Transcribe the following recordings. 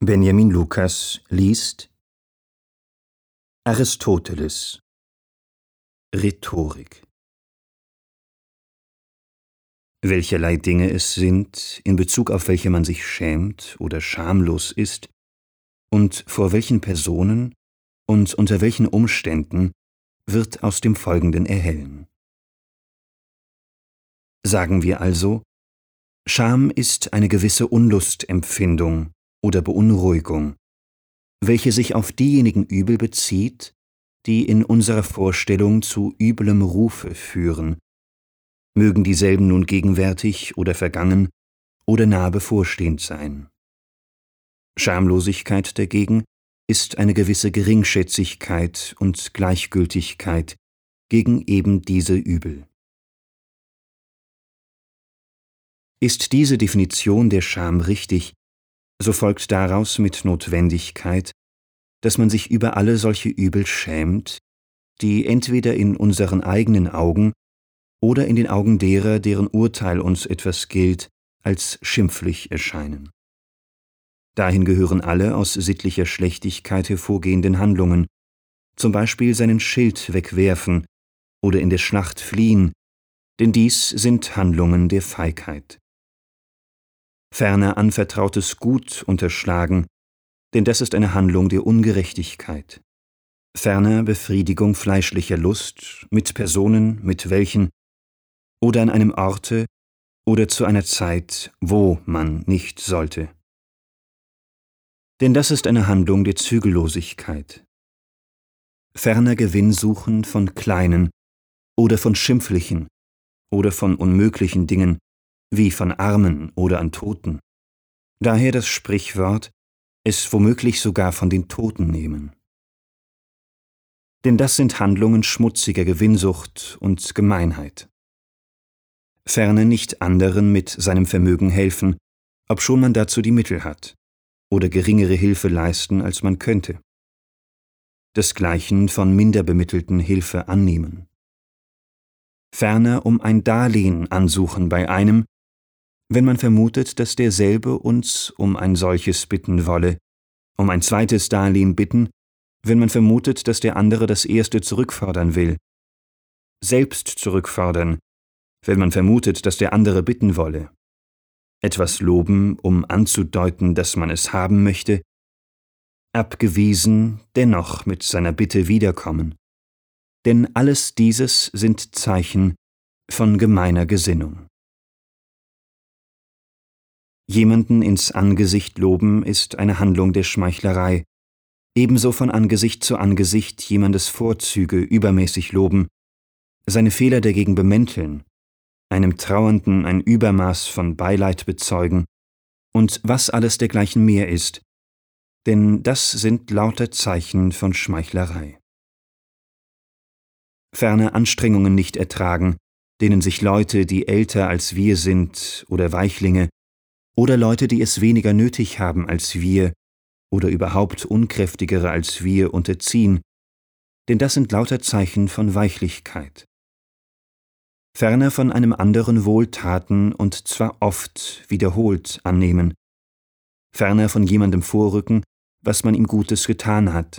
Benjamin Lukas liest Aristoteles Rhetorik Welcherlei Dinge es sind, in Bezug auf welche man sich schämt oder schamlos ist, und vor welchen Personen und unter welchen Umständen, wird aus dem Folgenden erhellen. Sagen wir also, Scham ist eine gewisse Unlustempfindung oder Beunruhigung, welche sich auf diejenigen Übel bezieht, die in unserer Vorstellung zu üblem Rufe führen, mögen dieselben nun gegenwärtig oder vergangen oder nah bevorstehend sein. Schamlosigkeit dagegen ist eine gewisse Geringschätzigkeit und Gleichgültigkeit gegen eben diese Übel. Ist diese Definition der Scham richtig, so folgt daraus mit Notwendigkeit, dass man sich über alle solche Übel schämt, die entweder in unseren eigenen Augen oder in den Augen derer, deren Urteil uns etwas gilt, als schimpflich erscheinen. Dahin gehören alle aus sittlicher Schlechtigkeit hervorgehenden Handlungen, zum Beispiel seinen Schild wegwerfen oder in der Schlacht fliehen, denn dies sind Handlungen der Feigheit ferner anvertrautes Gut unterschlagen, denn das ist eine Handlung der Ungerechtigkeit. Ferner Befriedigung fleischlicher Lust mit Personen, mit welchen oder an einem Orte oder zu einer Zeit, wo man nicht sollte. Denn das ist eine Handlung der Zügellosigkeit. Ferner Gewinnsuchen von kleinen oder von schimpflichen oder von unmöglichen Dingen, wie von Armen oder an Toten. Daher das Sprichwort, es womöglich sogar von den Toten nehmen. Denn das sind Handlungen schmutziger Gewinnsucht und Gemeinheit. Ferne nicht anderen mit seinem Vermögen helfen, obschon man dazu die Mittel hat, oder geringere Hilfe leisten, als man könnte. Desgleichen von Minderbemittelten Hilfe annehmen. Ferner um ein Darlehen ansuchen bei einem, wenn man vermutet, dass derselbe uns um ein solches bitten wolle, um ein zweites Darlehen bitten, wenn man vermutet, dass der andere das erste zurückfordern will, selbst zurückfordern, wenn man vermutet, dass der andere bitten wolle, etwas loben, um anzudeuten, dass man es haben möchte, abgewiesen, dennoch mit seiner Bitte wiederkommen. Denn alles dieses sind Zeichen von gemeiner Gesinnung. Jemanden ins Angesicht loben ist eine Handlung der Schmeichlerei, ebenso von Angesicht zu Angesicht jemandes Vorzüge übermäßig loben, seine Fehler dagegen bemänteln, einem Trauernden ein Übermaß von Beileid bezeugen und was alles dergleichen mehr ist, denn das sind lauter Zeichen von Schmeichlerei. Ferner Anstrengungen nicht ertragen, denen sich Leute, die älter als wir sind oder Weichlinge, oder Leute, die es weniger nötig haben als wir oder überhaupt unkräftigere als wir unterziehen, denn das sind lauter Zeichen von Weichlichkeit. Ferner von einem anderen Wohltaten und zwar oft wiederholt annehmen, ferner von jemandem vorrücken, was man ihm Gutes getan hat,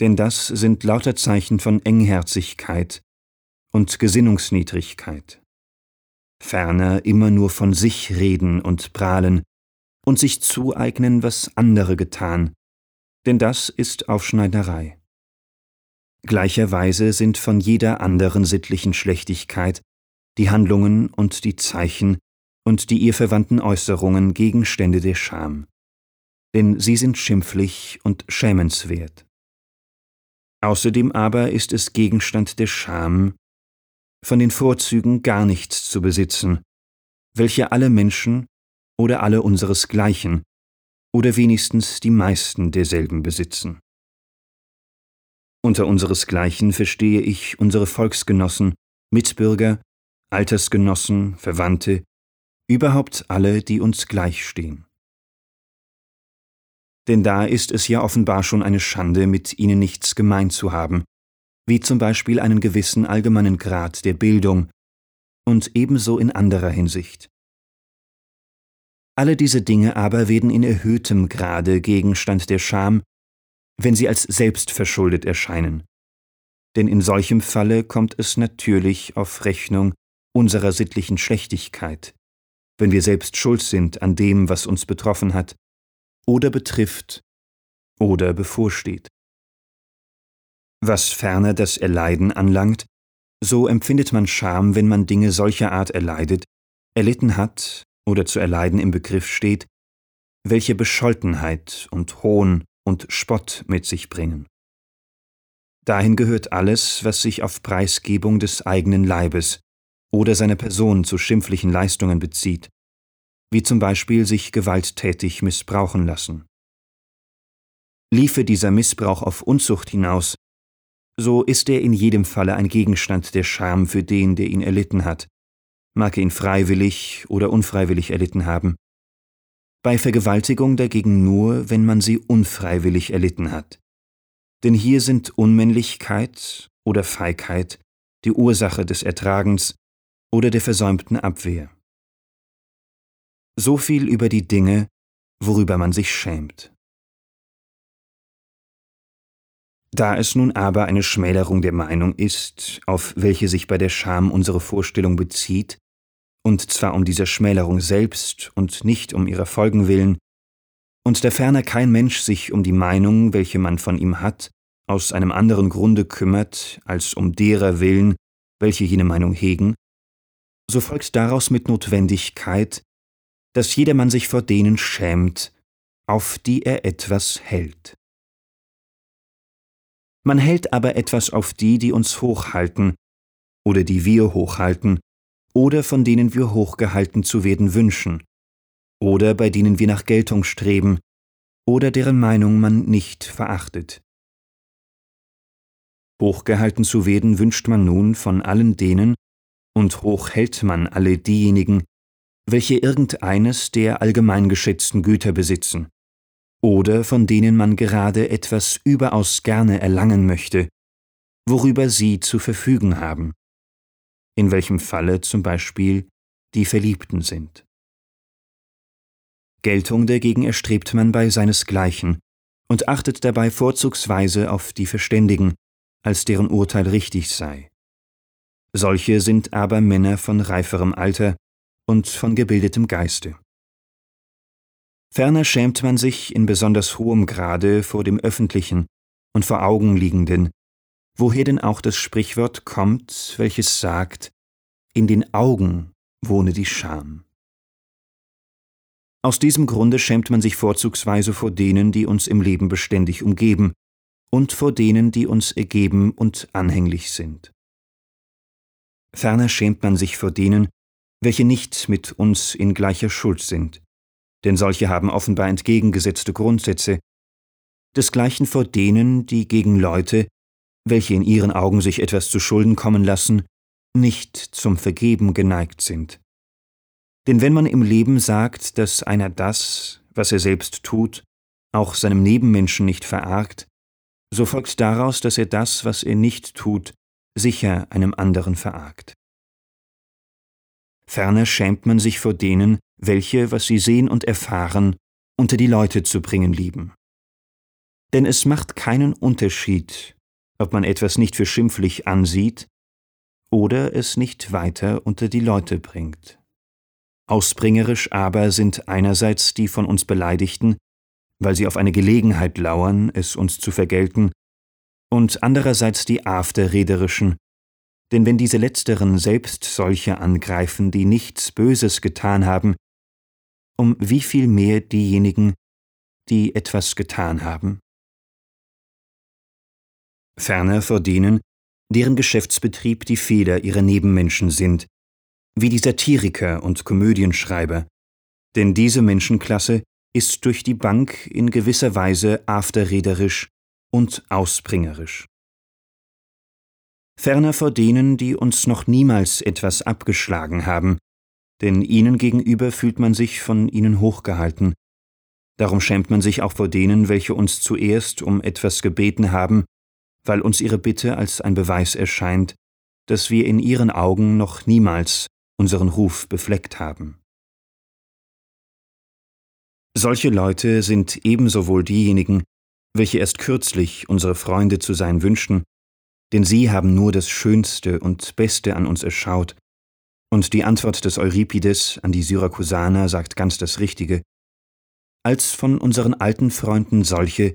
denn das sind lauter Zeichen von Engherzigkeit und Gesinnungsniedrigkeit ferner immer nur von sich reden und prahlen und sich zueignen, was andere getan, denn das ist Aufschneiderei. Gleicherweise sind von jeder anderen sittlichen Schlechtigkeit die Handlungen und die Zeichen und die ihr verwandten Äußerungen Gegenstände der Scham, denn sie sind schimpflich und schämenswert. Außerdem aber ist es Gegenstand der Scham, von den Vorzügen gar nichts zu besitzen, welche alle Menschen oder alle unseresgleichen oder wenigstens die meisten derselben besitzen. Unter unseresgleichen verstehe ich unsere Volksgenossen, Mitbürger, Altersgenossen, Verwandte, überhaupt alle, die uns gleichstehen. Denn da ist es ja offenbar schon eine Schande, mit ihnen nichts gemein zu haben, wie zum Beispiel einen gewissen allgemeinen Grad der Bildung und ebenso in anderer Hinsicht. Alle diese Dinge aber werden in erhöhtem Grade Gegenstand der Scham, wenn sie als selbstverschuldet erscheinen. Denn in solchem Falle kommt es natürlich auf Rechnung unserer sittlichen Schlechtigkeit, wenn wir selbst schuld sind an dem, was uns betroffen hat, oder betrifft oder bevorsteht. Was ferner das Erleiden anlangt, so empfindet man Scham, wenn man Dinge solcher Art erleidet, erlitten hat oder zu erleiden im Begriff steht, welche Bescholtenheit und Hohn und Spott mit sich bringen. Dahin gehört alles, was sich auf Preisgebung des eigenen Leibes oder seiner Person zu schimpflichen Leistungen bezieht, wie zum Beispiel sich gewalttätig missbrauchen lassen. Liefe dieser Missbrauch auf Unzucht hinaus, so ist er in jedem Falle ein Gegenstand der Scham für den, der ihn erlitten hat, mag ihn freiwillig oder unfreiwillig erlitten haben. Bei Vergewaltigung dagegen nur, wenn man sie unfreiwillig erlitten hat. Denn hier sind Unmännlichkeit oder Feigheit die Ursache des Ertragens oder der versäumten Abwehr. So viel über die Dinge, worüber man sich schämt. Da es nun aber eine Schmälerung der Meinung ist, auf welche sich bei der Scham unsere Vorstellung bezieht, und zwar um dieser Schmälerung selbst und nicht um ihrer Folgen willen, und da ferner kein Mensch sich um die Meinung, welche man von ihm hat, aus einem anderen Grunde kümmert, als um derer willen, welche jene Meinung hegen, so folgt daraus mit Notwendigkeit, dass jedermann sich vor denen schämt, auf die er etwas hält. Man hält aber etwas auf die, die uns hochhalten, oder die wir hochhalten, oder von denen wir hochgehalten zu werden wünschen, oder bei denen wir nach Geltung streben, oder deren Meinung man nicht verachtet. Hochgehalten zu werden wünscht man nun von allen denen, und hoch hält man alle diejenigen, welche irgendeines der allgemein geschätzten Güter besitzen, oder von denen man gerade etwas überaus gerne erlangen möchte, worüber sie zu verfügen haben, in welchem Falle zum Beispiel die Verliebten sind. Geltung dagegen erstrebt man bei seinesgleichen und achtet dabei vorzugsweise auf die Verständigen, als deren Urteil richtig sei. Solche sind aber Männer von reiferem Alter und von gebildetem Geiste. Ferner schämt man sich in besonders hohem Grade vor dem Öffentlichen und vor Augen liegenden, woher denn auch das Sprichwort kommt, welches sagt, in den Augen wohne die Scham. Aus diesem Grunde schämt man sich vorzugsweise vor denen, die uns im Leben beständig umgeben, und vor denen, die uns ergeben und anhänglich sind. Ferner schämt man sich vor denen, welche nicht mit uns in gleicher Schuld sind, denn solche haben offenbar entgegengesetzte Grundsätze, desgleichen vor denen, die gegen Leute, welche in ihren Augen sich etwas zu Schulden kommen lassen, nicht zum Vergeben geneigt sind. Denn wenn man im Leben sagt, dass einer das, was er selbst tut, auch seinem Nebenmenschen nicht verargt, so folgt daraus, dass er das, was er nicht tut, sicher einem anderen verargt. Ferner schämt man sich vor denen, welche, was sie sehen und erfahren, unter die Leute zu bringen lieben. Denn es macht keinen Unterschied, ob man etwas nicht für schimpflich ansieht oder es nicht weiter unter die Leute bringt. Ausbringerisch aber sind einerseits die von uns Beleidigten, weil sie auf eine Gelegenheit lauern, es uns zu vergelten, und andererseits die Afterrederischen, denn wenn diese letzteren selbst solche angreifen, die nichts Böses getan haben, um wie viel mehr diejenigen, die etwas getan haben? Ferner vor denen, deren Geschäftsbetrieb die Feder ihrer Nebenmenschen sind, wie die Satiriker und Komödienschreiber, denn diese Menschenklasse ist durch die Bank in gewisser Weise afterrederisch und ausbringerisch. Ferner vor denen, die uns noch niemals etwas abgeschlagen haben, denn ihnen gegenüber fühlt man sich von ihnen hochgehalten. Darum schämt man sich auch vor denen, welche uns zuerst um etwas gebeten haben, weil uns ihre Bitte als ein Beweis erscheint, dass wir in ihren Augen noch niemals unseren Ruf befleckt haben. Solche Leute sind ebenso wohl diejenigen, welche erst kürzlich unsere Freunde zu sein wünschten, denn sie haben nur das Schönste und Beste an uns erschaut, und die Antwort des Euripides an die Syrakusaner sagt ganz das Richtige, als von unseren alten Freunden solche,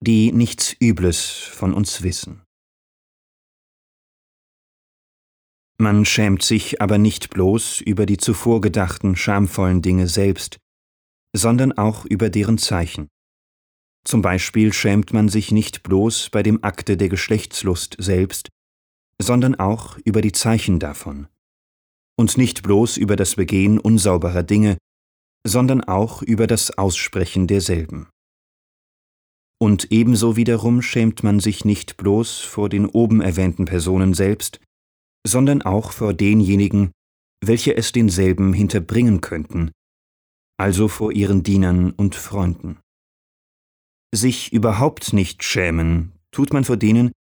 die nichts Übles von uns wissen. Man schämt sich aber nicht bloß über die zuvor gedachten schamvollen Dinge selbst, sondern auch über deren Zeichen. Zum Beispiel schämt man sich nicht bloß bei dem Akte der Geschlechtslust selbst, sondern auch über die Zeichen davon. Und nicht bloß über das Begehen unsauberer Dinge, sondern auch über das Aussprechen derselben. Und ebenso wiederum schämt man sich nicht bloß vor den oben erwähnten Personen selbst, sondern auch vor denjenigen, welche es denselben hinterbringen könnten, also vor ihren Dienern und Freunden. Sich überhaupt nicht schämen tut man vor denen,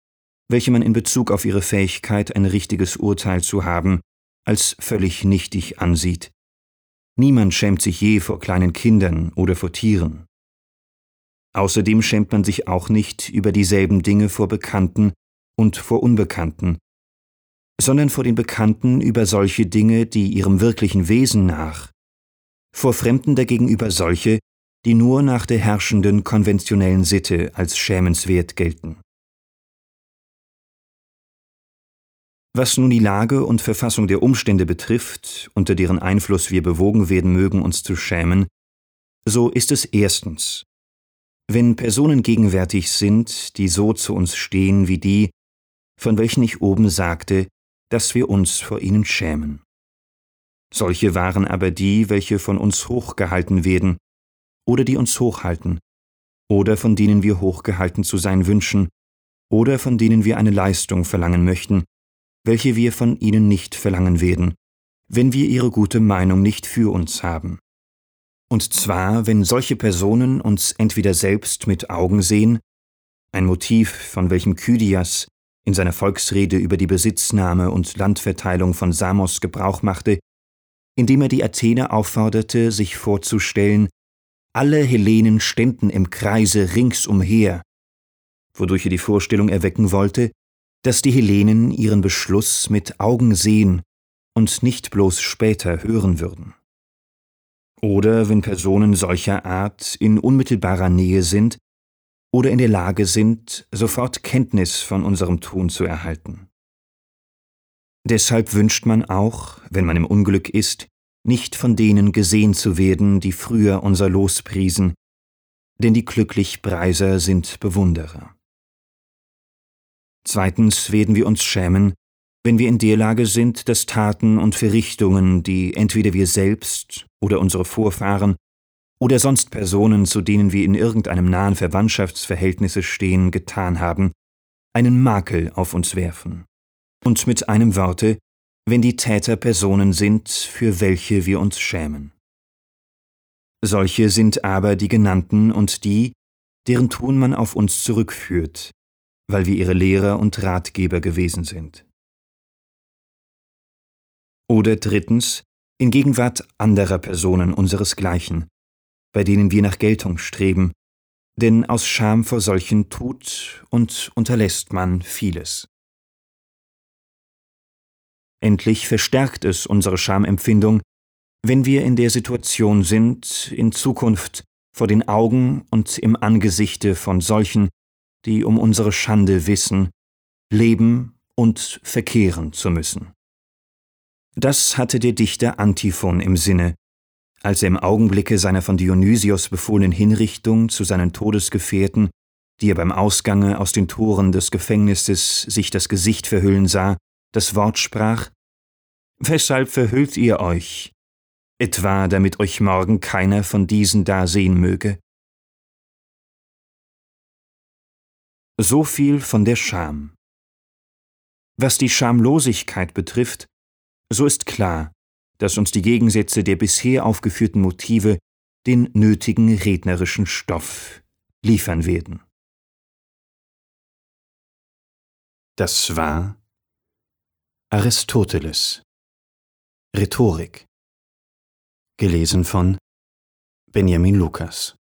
welche man in Bezug auf ihre Fähigkeit, ein richtiges Urteil zu haben, als völlig nichtig ansieht. Niemand schämt sich je vor kleinen Kindern oder vor Tieren. Außerdem schämt man sich auch nicht über dieselben Dinge vor Bekannten und vor Unbekannten, sondern vor den Bekannten über solche Dinge, die ihrem wirklichen Wesen nach, vor Fremden dagegen über solche, die nur nach der herrschenden konventionellen Sitte als schämenswert gelten. Was nun die Lage und Verfassung der Umstände betrifft, unter deren Einfluss wir bewogen werden mögen, uns zu schämen, so ist es erstens, wenn Personen gegenwärtig sind, die so zu uns stehen wie die, von welchen ich oben sagte, dass wir uns vor ihnen schämen. Solche waren aber die, welche von uns hochgehalten werden, oder die uns hochhalten, oder von denen wir hochgehalten zu sein wünschen, oder von denen wir eine Leistung verlangen möchten, welche wir von ihnen nicht verlangen werden, wenn wir ihre gute Meinung nicht für uns haben. Und zwar, wenn solche Personen uns entweder selbst mit Augen sehen, ein Motiv, von welchem Kydias in seiner Volksrede über die Besitznahme und Landverteilung von Samos Gebrauch machte, indem er die Athener aufforderte, sich vorzustellen, alle Hellenen ständen im Kreise ringsumher, wodurch er die Vorstellung erwecken wollte, dass die Hellenen ihren Beschluss mit Augen sehen und nicht bloß später hören würden. Oder wenn Personen solcher Art in unmittelbarer Nähe sind oder in der Lage sind, sofort Kenntnis von unserem Tun zu erhalten. Deshalb wünscht man auch, wenn man im Unglück ist, nicht von denen gesehen zu werden, die früher unser Los priesen, denn die glücklich Preiser sind Bewunderer. Zweitens werden wir uns schämen, wenn wir in der Lage sind, dass Taten und Verrichtungen, die entweder wir selbst oder unsere Vorfahren oder sonst Personen, zu denen wir in irgendeinem nahen Verwandtschaftsverhältnisse stehen, getan haben, einen Makel auf uns werfen. Und mit einem Worte, wenn die Täter Personen sind, für welche wir uns schämen. Solche sind aber die genannten und die, deren Tun man auf uns zurückführt, weil wir ihre Lehrer und Ratgeber gewesen sind. Oder drittens, in Gegenwart anderer Personen unseresgleichen, bei denen wir nach Geltung streben, denn aus Scham vor solchen tut und unterlässt man vieles. Endlich verstärkt es unsere Schamempfindung, wenn wir in der Situation sind, in Zukunft vor den Augen und im Angesichte von solchen, die um unsere Schande wissen, leben und verkehren zu müssen. Das hatte der Dichter Antiphon im Sinne, als er im Augenblicke seiner von Dionysios befohlenen Hinrichtung zu seinen Todesgefährten, die er beim Ausgange aus den Toren des Gefängnisses sich das Gesicht verhüllen sah, das Wort sprach Weshalb verhüllt ihr euch? Etwa, damit euch morgen keiner von diesen da sehen möge? So viel von der Scham. Was die Schamlosigkeit betrifft, so ist klar, dass uns die Gegensätze der bisher aufgeführten Motive den nötigen rednerischen Stoff liefern werden. Das war Aristoteles Rhetorik gelesen von Benjamin Lukas